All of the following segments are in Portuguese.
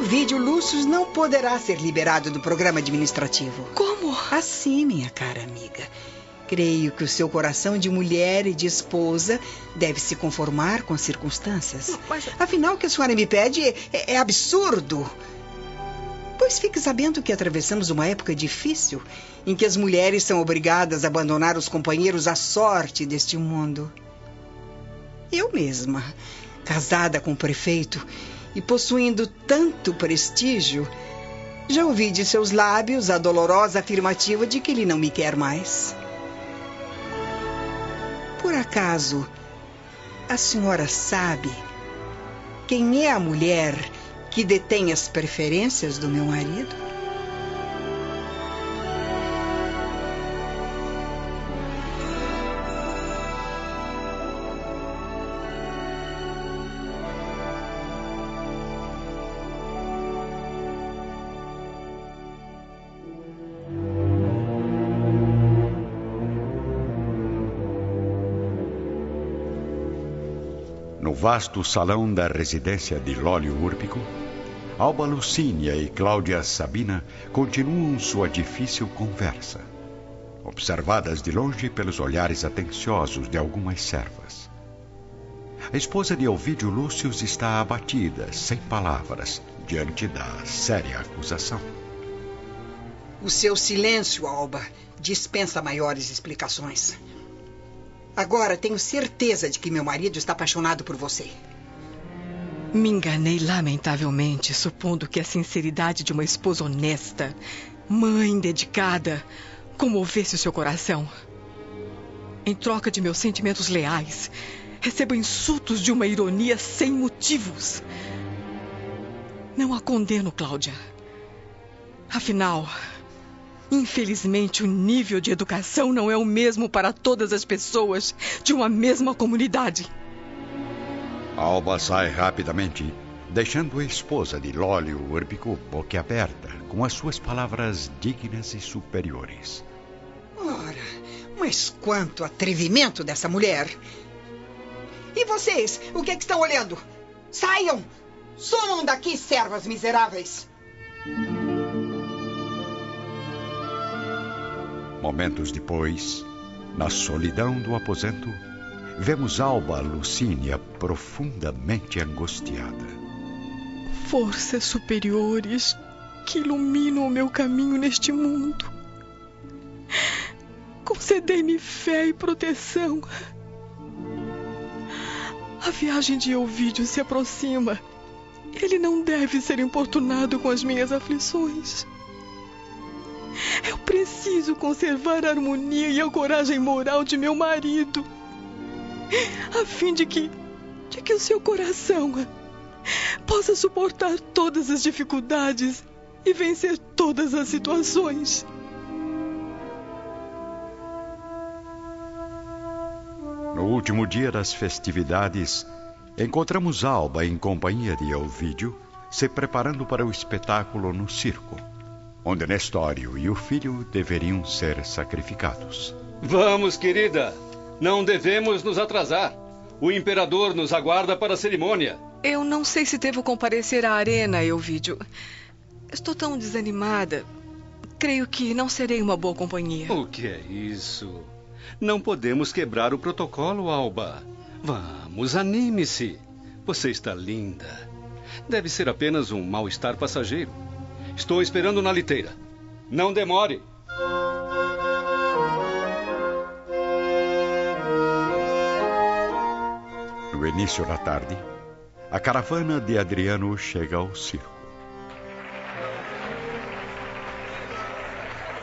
Euvídio Lúcio não poderá ser liberado do programa administrativo. Como? Assim, minha cara amiga. Creio que o seu coração de mulher e de esposa deve se conformar com as circunstâncias. Mas- Afinal, o que a senhora me pede é, é absurdo. Pois fique sabendo que atravessamos uma época difícil em que as mulheres são obrigadas a abandonar os companheiros à sorte deste mundo. Eu mesma, casada com o prefeito e possuindo tanto prestígio, já ouvi de seus lábios a dolorosa afirmativa de que ele não me quer mais. Por acaso, a senhora sabe quem é a mulher que detém as preferências do meu marido? Vasto salão da residência de Lólio Úrbico, Alba Lucínia e Cláudia Sabina continuam sua difícil conversa, observadas de longe pelos olhares atenciosos de algumas servas. A esposa de Ovídio Lúcio está abatida, sem palavras, diante da séria acusação. O seu silêncio, Alba, dispensa maiores explicações. Agora tenho certeza de que meu marido está apaixonado por você. Me enganei lamentavelmente, supondo que a sinceridade de uma esposa honesta, mãe dedicada, comovesse o seu coração. Em troca de meus sentimentos leais, recebo insultos de uma ironia sem motivos. Não a condeno, Cláudia. Afinal, infelizmente, o nível de educação não é o mesmo para todas as pessoas de uma mesma comunidade. Alba sai rapidamente, deixando a esposa de Lólio Úrbico boquiaberta, com as suas palavras dignas e superiores. Ora, mas quanto atrevimento dessa mulher! E vocês, o que é que estão olhando? Saiam! Sumam daqui, servas miseráveis! Momentos depois, na solidão do aposento, vemos Alba Lucínia profundamente angustiada. Forças superiores que iluminam o meu caminho neste mundo. Concedei-me fé e proteção. A viagem de Elvídio se aproxima. Ele não deve ser importunado com as minhas aflições. Eu preciso conservar a harmonia e a coragem moral de meu marido, a fim de que, de que o seu coração possa suportar todas as dificuldades e vencer todas as situações. No último dia das festividades, encontramos Alba em companhia de Elvídio, se preparando para o espetáculo no circo, onde Nestório e o filho deveriam ser sacrificados. Vamos, querida. Não devemos nos atrasar. O imperador nos aguarda para a cerimônia. Eu não sei se devo comparecer à arena, Elvídio. Estou tão desanimada. Creio que não serei uma boa companhia. O que é isso? Não podemos quebrar o protocolo, Alba. Vamos, anime-se. Você está linda. Deve ser apenas um mal-estar passageiro. Estou esperando na liteira. Não demore. No início da tarde, a caravana de Adriano chega ao circo.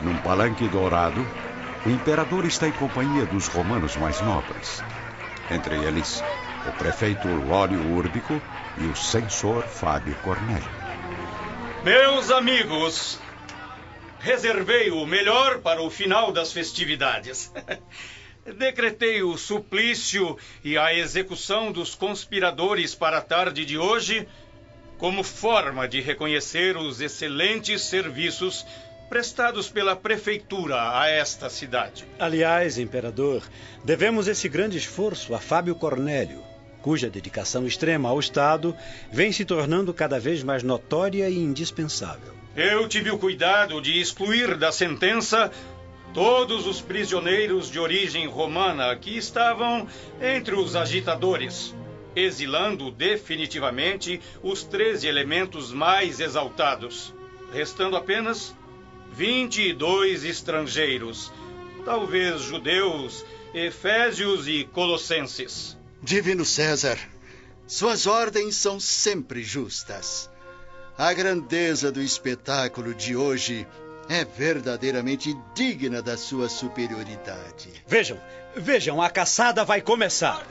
Num palanque dourado, o imperador está em companhia dos romanos mais nobres. Entre eles, o prefeito Lório Úrbico e o censor Fábio Cornélio. Meus amigos, reservei o melhor para o final das festividades. Decretei o suplício e a execução dos conspiradores para a tarde de hoje como forma de reconhecer os excelentes serviços prestados pela prefeitura a esta cidade. Aliás, imperador, devemos esse grande esforço a Fábio Cornélio. Cuja dedicação extrema ao Estado vem se tornando cada vez mais notória e indispensável. Eu tive o cuidado de excluir da sentença todos os prisioneiros de origem romana que estavam entre os agitadores, exilando definitivamente os 13 elementos mais exaltados, restando apenas 22 estrangeiros, talvez judeus, efésios e colossenses. Divino César, suas ordens são sempre justas. A grandeza do espetáculo de hoje é verdadeiramente digna da sua superioridade. Vejam, vejam, a caçada vai começar.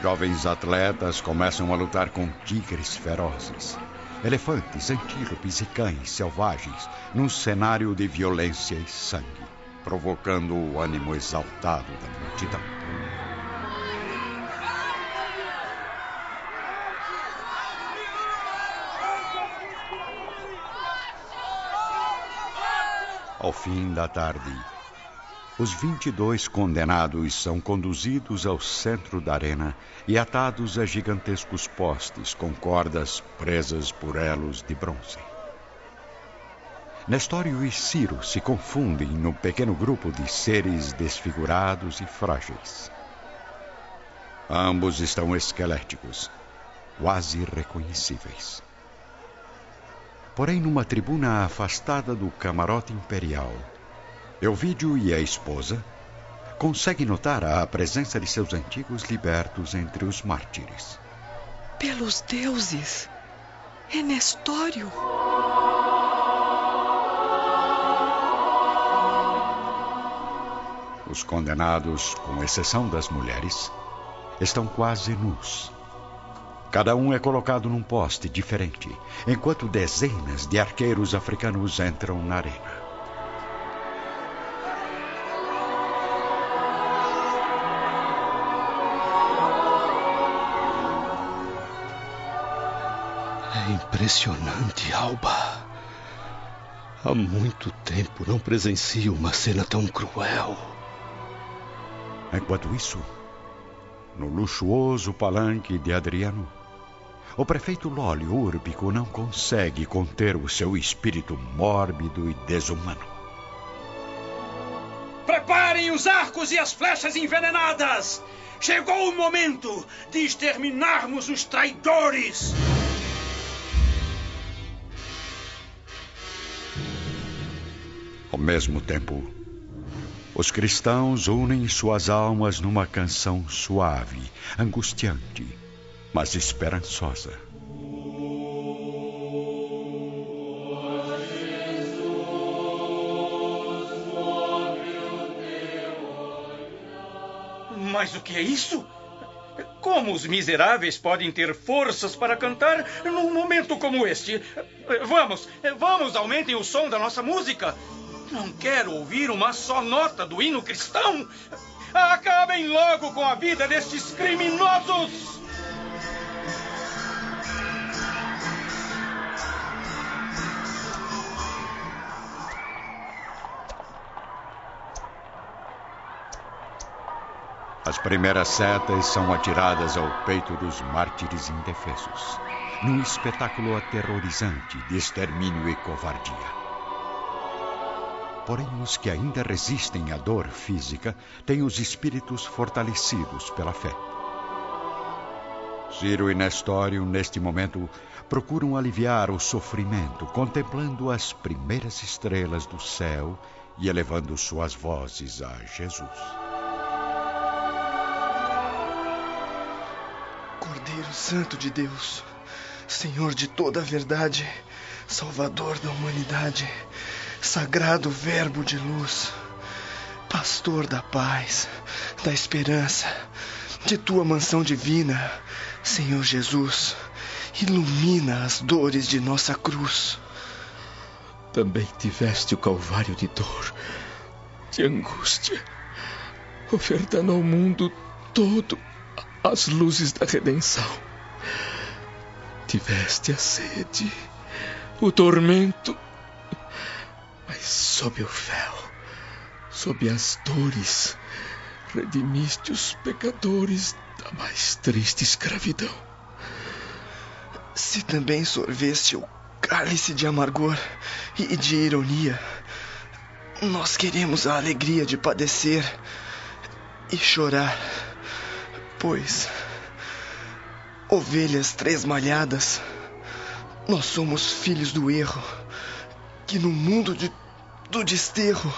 Jovens atletas começam a lutar com tigres ferozes elefantes, antílopes e cães selvagens num cenário de violência e sangue, provocando o ânimo exaltado da multidão. Ao fim da tarde, os 22 condenados são conduzidos ao centro da arena e atados a gigantescos postes com cordas presas por elos de bronze. Nestório e Ciro se confundem no pequeno grupo de seres desfigurados e frágeis. Ambos estão esqueléticos, quase reconhecíveis. Porém, numa tribuna afastada do camarote imperial, Elvídio e a esposa conseguem notar a presença de seus antigos libertos entre os mártires. Pelos deuses! É Nestório! Os condenados, com exceção das mulheres, estão quase nus. Cada um é colocado num poste diferente, enquanto dezenas de arqueiros africanos entram na arena. Impressionante, Alba. Há muito tempo não presencio uma cena tão cruel. Enquanto isso, no luxuoso palanque de Adriano, o prefeito Lólio Úrbico não consegue conter o seu espírito mórbido e desumano. Preparem os arcos e as flechas envenenadas! Chegou o momento de exterminarmos os traidores! Ao mesmo tempo, os cristãos unem suas almas numa canção suave, angustiante, mas esperançosa. Mas o que é isso? Como os miseráveis podem ter forças para cantar num momento como este? Vamos, vamos, aumentem o som da nossa música. Não quero ouvir uma só nota do hino cristão. Acabem logo com a vida destes criminosos! As primeiras setas são atiradas ao peito dos mártires indefesos, num espetáculo aterrorizante de extermínio e covardia. Porém, os que ainda resistem à dor física têm os espíritos fortalecidos pela fé. Ciro e Nestório, neste momento, procuram aliviar o sofrimento, contemplando as primeiras estrelas do céu e elevando suas vozes a Jesus. Cordeiro Santo de Deus, Senhor de toda a verdade, Salvador da humanidade, Sagrado Verbo de luz, Pastor da paz, da esperança, de tua mansão divina, Senhor Jesus, ilumina as dores de nossa cruz. Também tiveste o calvário de dor, de angústia, ofertando ao mundo todo as luzes da redenção. Tiveste a sede, o tormento, mas sob o véu, sob as dores, redimiste os pecadores da mais triste escravidão. Se também sorveste o cálice de amargor e de ironia, nós queremos a alegria de padecer e chorar, pois, ovelhas tresmalhadas, nós somos filhos do erro, que no mundo de, do desterro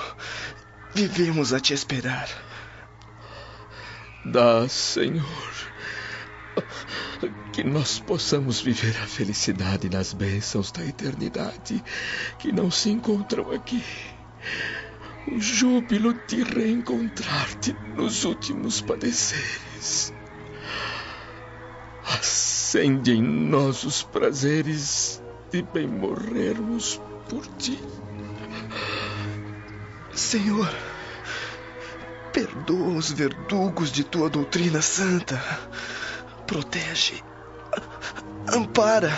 vivemos a te esperar. Dá, Senhor, que nós possamos viver a felicidade nas bênçãos da eternidade que não se encontram aqui. O júbilo de reencontrar-te nos últimos padeceres. Acende em nós os prazeres de bem morrermos por ti. Senhor, perdoa os verdugos de tua doutrina santa. Protege, ampara,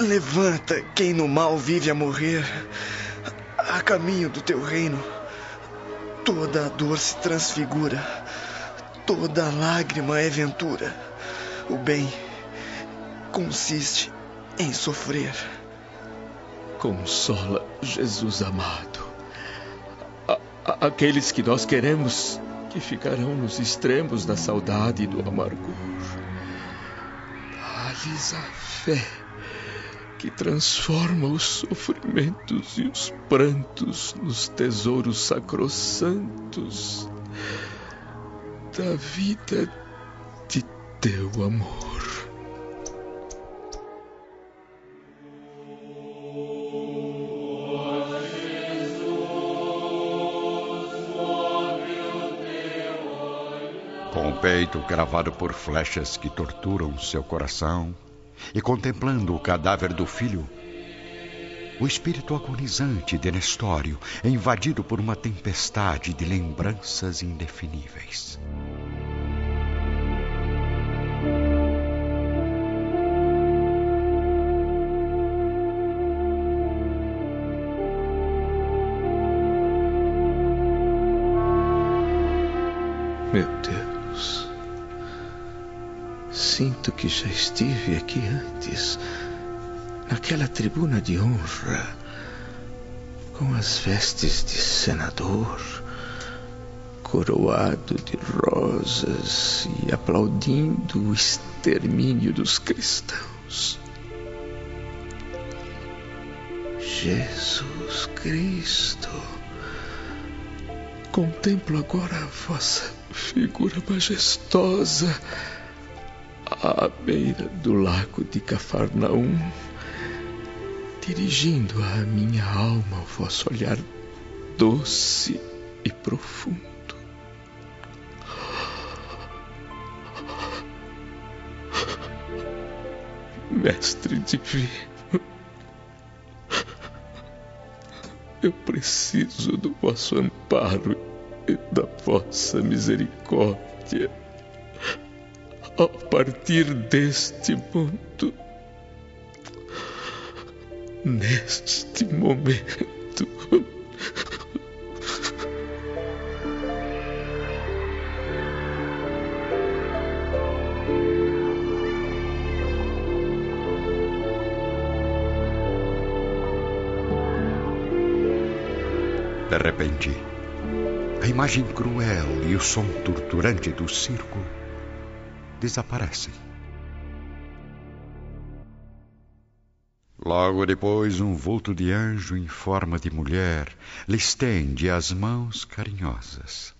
levanta quem no mal vive a morrer a caminho do teu reino. Toda a dor se transfigura, toda lágrima é ventura. O bem consiste em sofrer. Consola, Jesus amado, a, a, aqueles que nós queremos que ficarão nos extremos da saudade e do amargor. Dá-lhes a fé que transforma os sofrimentos e os prantos nos tesouros sacrossantos da vida de teu amor. Peito gravado por flechas que torturam seu coração, e contemplando o cadáver do filho, o espírito agonizante de Nestório é invadido por uma tempestade de lembranças indefiníveis. Meu Deus, sinto que já estive aqui antes, naquela tribuna de honra, com as vestes de senador, coroado de rosas e aplaudindo o extermínio dos cristãos. Jesus Cristo, contemplo agora a vossa figura majestosa à beira do lago de Cafarnaum, dirigindo à minha alma o vosso olhar doce e profundo. Mestre divino, eu preciso do vosso amparo da vossa misericórdia. A partir deste mundo, neste momento. De repente, a imagem cruel e o som torturante do circo desaparecem. Logo depois, um vulto de anjo em forma de mulher lhe estende as mãos carinhosas.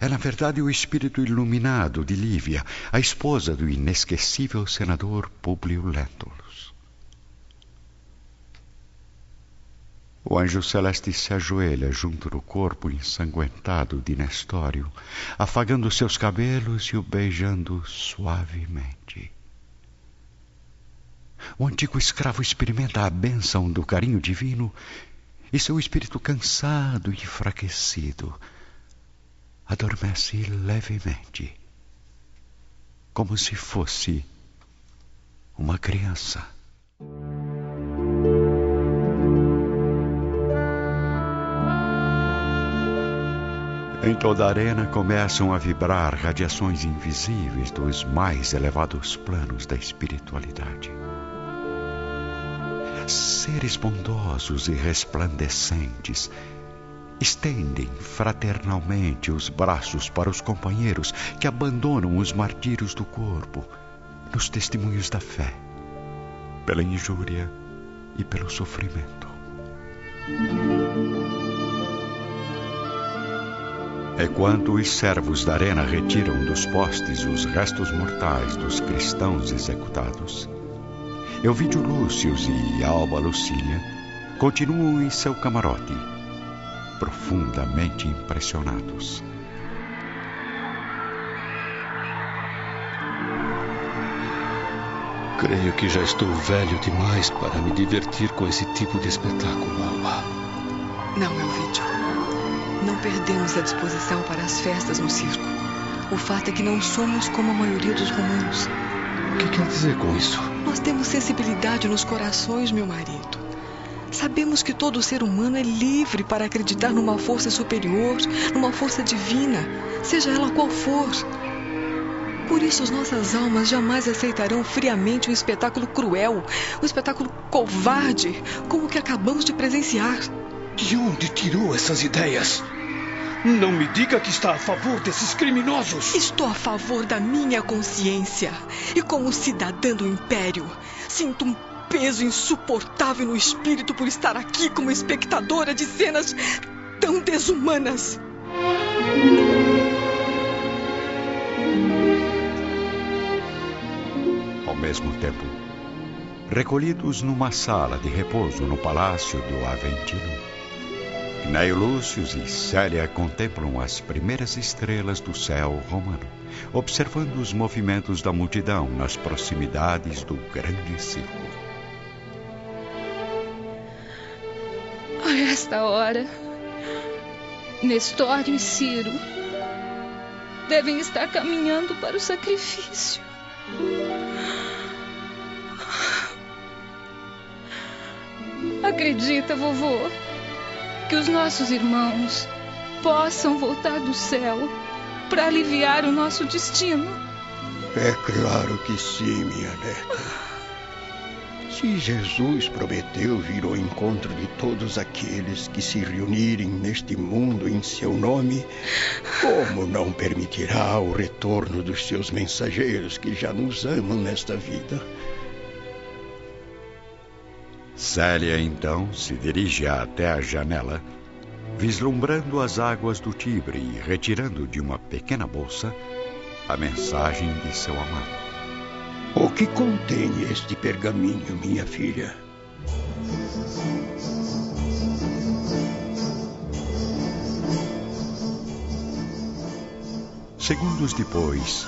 É, na verdade, o espírito iluminado de Lívia, a esposa do inesquecível senador Públio Lentulus. O anjo celeste se ajoelha junto do corpo ensanguentado de Nestório, afagando seus cabelos e o beijando suavemente. O antigo escravo experimenta a bênção do carinho divino e seu espírito cansado e enfraquecido adormece levemente, como se fosse uma criança. Em toda a arena começam a vibrar radiações invisíveis dos mais elevados planos da espiritualidade. Seres bondosos e resplandecentes estendem fraternalmente os braços para os companheiros que abandonam os martírios do corpo nos testemunhos da fé, pela injúria e pelo sofrimento. Enquanto os servos da arena retiram dos postes os restos mortais dos cristãos executados, Elvídio Lúcius e Alba Lucília continuam em seu camarote, profundamente impressionados. Creio que já estou velho demais para me divertir com esse tipo de espetáculo, Alba. Não, Elvídio. Não perdemos a disposição para as festas no circo. O fato é que não somos como a maioria dos romanos. O que quer dizer com isso? Nós temos sensibilidade nos corações, meu marido. Sabemos que todo ser humano é livre para acreditar numa força superior, numa força divina, seja ela qual for. Por isso, as nossas almas jamais aceitarão friamente um espetáculo cruel, um espetáculo covarde, como o que acabamos de presenciar. De onde tirou essas ideias? Não me diga que está a favor desses criminosos. Estou a favor da minha consciência. E como cidadã do Império, sinto um peso insuportável no espírito por estar aqui como espectadora de cenas tão desumanas. Ao mesmo tempo, recolhidos numa sala de repouso no palácio do Aventino, Gnaio Lúcius e Célia contemplam as primeiras estrelas do céu romano, observando os movimentos da multidão nas proximidades do grande circo. A esta hora, Nestório e Ciro devem estar caminhando para o sacrifício. Acredita, vovô, que os nossos irmãos possam voltar do céu para aliviar o nosso destino? É claro que sim, minha neta. Se Jesus prometeu vir ao encontro de todos aqueles que se reunirem neste mundo em seu nome, como não permitirá o retorno dos seus mensageiros que já nos amam nesta vida? Célia então se dirige até a janela, vislumbrando as águas do Tibre e retirando de uma pequena bolsa a mensagem de seu amado. O que contém este pergaminho, minha filha? Segundos depois,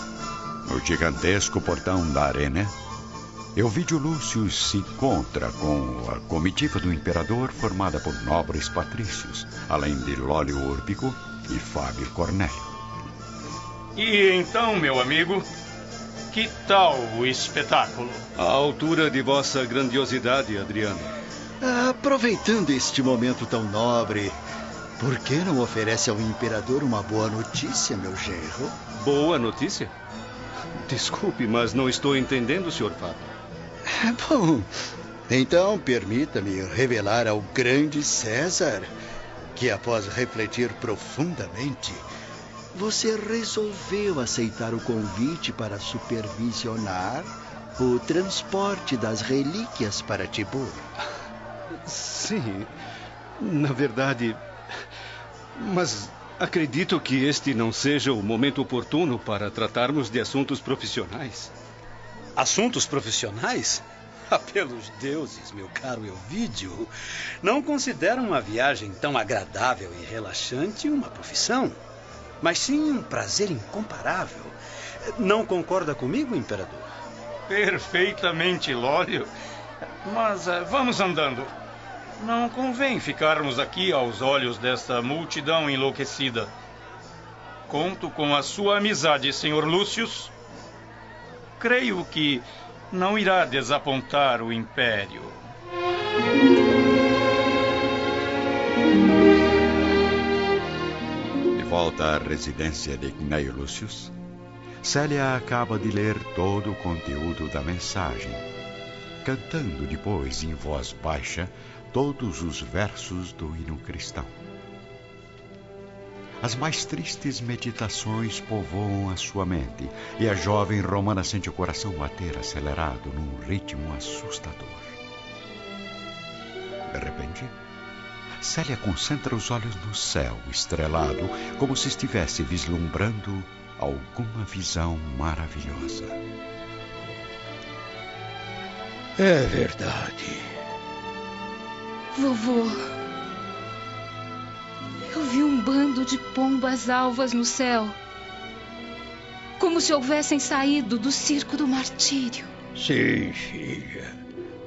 no gigantesco portão da arena, Elvídio Lúcio se encontra com a comitiva do imperador formada por nobres patrícios, além de Lólio Úrbico e Fábio Cornélio. E então, meu amigo, que tal o espetáculo? À altura de vossa grandiosidade, Adriano. Aproveitando este momento tão nobre, por que não oferece ao imperador uma boa notícia, meu genro? Boa notícia? Desculpe, mas não estou entendendo, Sr. Fábio. Bom, então permita-me revelar ao grande César que, após refletir profundamente, você resolveu aceitar o convite para supervisionar o transporte das relíquias para Tibur. Sim, na verdade. Mas acredito que este não seja o momento oportuno para tratarmos de assuntos profissionais. Assuntos profissionais? Ah, pelos deuses, meu caro Elvídio, não considero uma viagem tão agradável e relaxante uma profissão, mas sim um prazer incomparável. Não concorda comigo, imperador? Perfeitamente, Lólio. Mas uh, vamos andando. Não convém ficarmos aqui aos olhos desta multidão enlouquecida. Conto com a sua amizade, Sr. Lúcius. Creio que não irá desapontar o Império. De volta à residência de Gnaio Lúcius, Célia acaba de ler todo o conteúdo da mensagem, cantando depois em voz baixa todos os versos do hino cristão. As mais tristes meditações povoam a sua mente e a jovem romana sente o coração bater acelerado num ritmo assustador. De repente, Célia concentra os olhos no céu estrelado, como se estivesse vislumbrando alguma visão maravilhosa. É verdade. Vovô, vi um bando de pombas alvas no céu. Como se houvessem saído do circo do martírio. Sim, filha.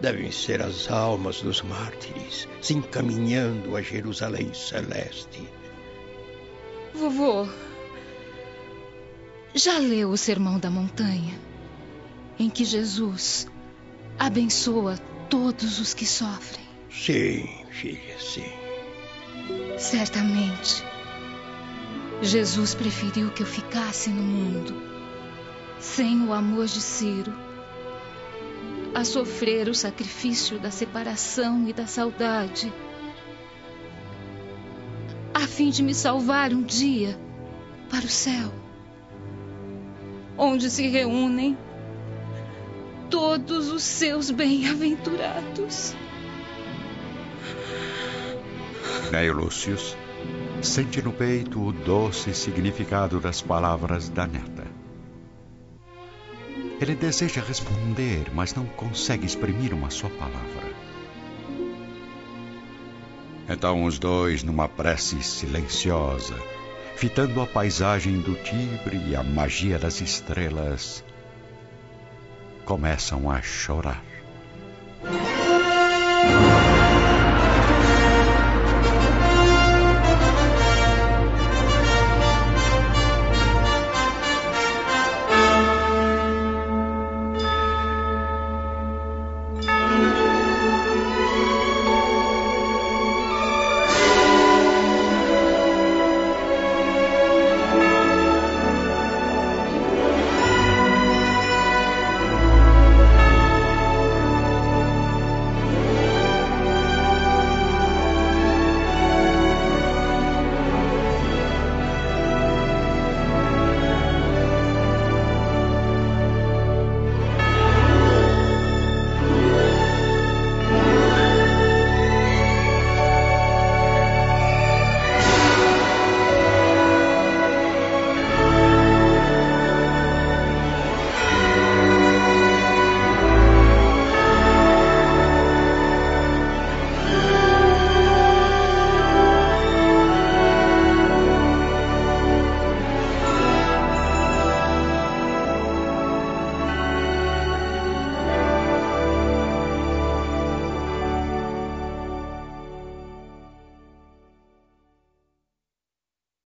Devem ser as almas dos mártires se encaminhando a Jerusalém Celeste. Vovô, já leu o Sermão da Montanha? Em que Jesus abençoa todos os que sofrem. Sim, filha, sim. Certamente, Jesus preferiu que eu ficasse no mundo, sem o amor de Ciro, a sofrer o sacrifício da separação e da saudade, a fim de me salvar um dia para o céu, onde se reúnem todos os seus bem-aventurados. Neio Lúcius sente no peito o doce significado das palavras da neta. Ele deseja responder, mas não consegue exprimir uma só palavra. Então os dois, numa prece silenciosa, fitando a paisagem do Tibre e a magia das estrelas, começam a chorar.